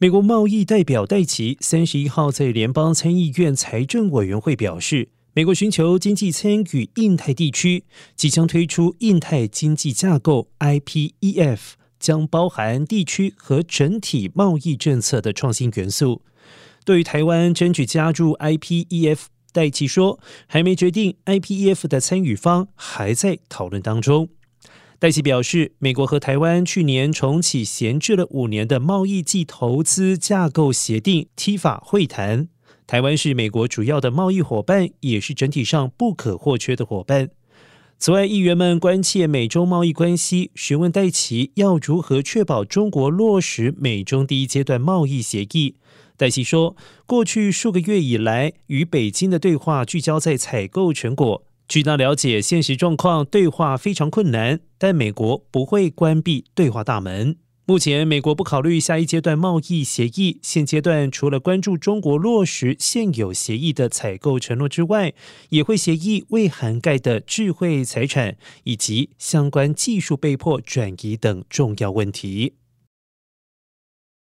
美国贸易代表戴奇三十一号在联邦参议院财政委员会表示，美国寻求经济参与印太地区，即将推出印太经济架构 （IPEF），将包含地区和整体贸易政策的创新元素。对于台湾争取加入 IPEF，戴奇说还没决定，IPEF 的参与方还在讨论当中。戴奇表示，美国和台湾去年重启闲置了五年的贸易暨投资架构协定 （TIFA） 会谈。台湾是美国主要的贸易伙伴，也是整体上不可或缺的伙伴。此外，议员们关切美中贸易关系，询问戴奇要如何确保中国落实美中第一阶段贸易协议。戴奇说，过去数个月以来，与北京的对话聚焦在采购成果。据他了解，现实状况对话非常困难，但美国不会关闭对话大门。目前，美国不考虑下一阶段贸易协议。现阶段除了关注中国落实现有协议的采购承诺之外，也会协议未涵盖的智慧财产以及相关技术被迫转移等重要问题。